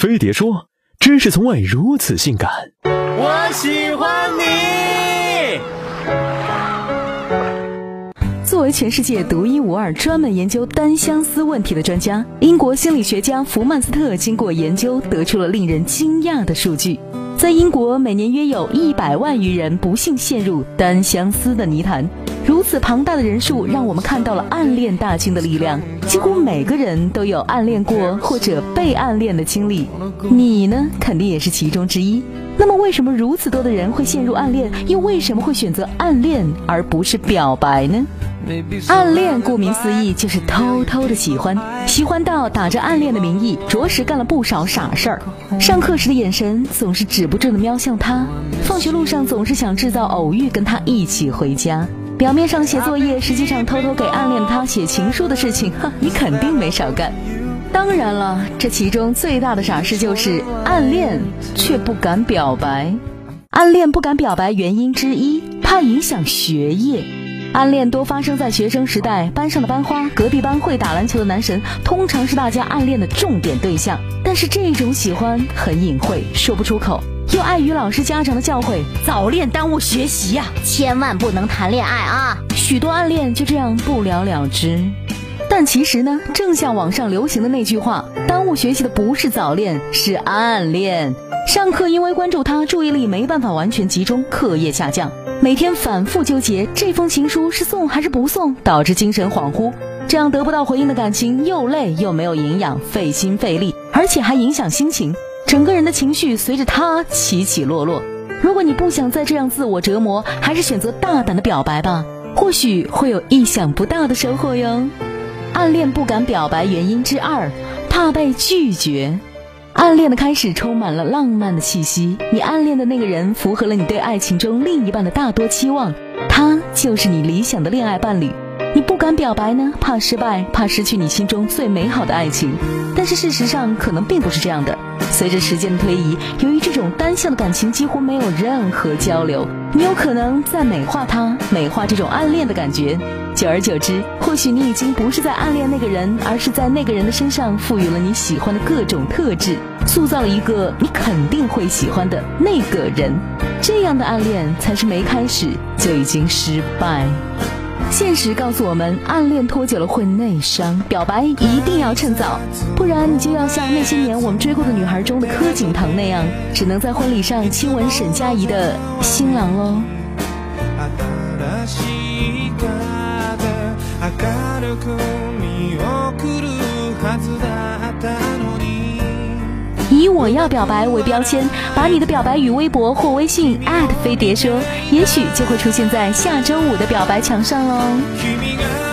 飞碟说：“知识从未如此性感。”我喜欢你。作为全世界独一无二、专门研究单相思问题的专家，英国心理学家福曼斯特经过研究，得出了令人惊讶的数据：在英国，每年约有一百万余人不幸陷入单相思的泥潭。如此庞大的人数，让我们看到了暗恋大军的力量。几乎每个人都有暗恋过或者被暗恋的经历，你呢，肯定也是其中之一。那么，为什么如此多的人会陷入暗恋？又为什么会选择暗恋而不是表白呢？暗恋顾名思义就是偷偷的喜欢，喜欢到打着暗恋的名义，着实干了不少傻事儿。上课时的眼神总是止不住的瞄向他，放学路上总是想制造偶遇跟他一起回家。表面上写作业，实际上偷偷给暗恋他写情书的事情，哼，你肯定没少干。当然了，这其中最大的傻事就是暗恋却不敢表白。暗恋不敢表白原因之一，怕影响学业。暗恋多发生在学生时代，班上的班花，隔壁班会打篮球的男神，通常是大家暗恋的重点对象。但是这种喜欢很隐晦，说不出口。又碍于老师家长的教诲，早恋耽误学习呀，千万不能谈恋爱啊！许多暗恋就这样不了了之。但其实呢，正像网上流行的那句话，耽误学习的不是早恋，是暗恋。上课因为关注他，注意力没办法完全集中，课业下降，每天反复纠结这封情书是送还是不送，导致精神恍惚。这样得不到回应的感情，又累又没有营养，费心费力，而且还影响心情。整个人的情绪随着他起起落落。如果你不想再这样自我折磨，还是选择大胆的表白吧，或许会有意想不到的收获哟。暗恋不敢表白原因之二，怕被拒绝。暗恋的开始充满了浪漫的气息，你暗恋的那个人符合了你对爱情中另一半的大多期望，他就是你理想的恋爱伴侣。你不敢表白呢，怕失败，怕失去你心中最美好的爱情。但是事实上可能并不是这样的。随着时间的推移，由于这种单向的感情几乎没有任何交流，你有可能在美化它，美化这种暗恋的感觉。久而久之，或许你已经不是在暗恋那个人，而是在那个人的身上赋予了你喜欢的各种特质，塑造了一个你肯定会喜欢的那个人。这样的暗恋才是没开始就已经失败。现实告诉我们，暗恋拖久了会内伤，表白一定要趁早，不然你就要像那些年我们追过的女孩中的柯景腾那样，只能在婚礼上亲吻沈佳宜的新郎喽。以我要表白为标签，把你的表白与微博或微信飞碟说，也许就会出现在下周五的表白墙上喽。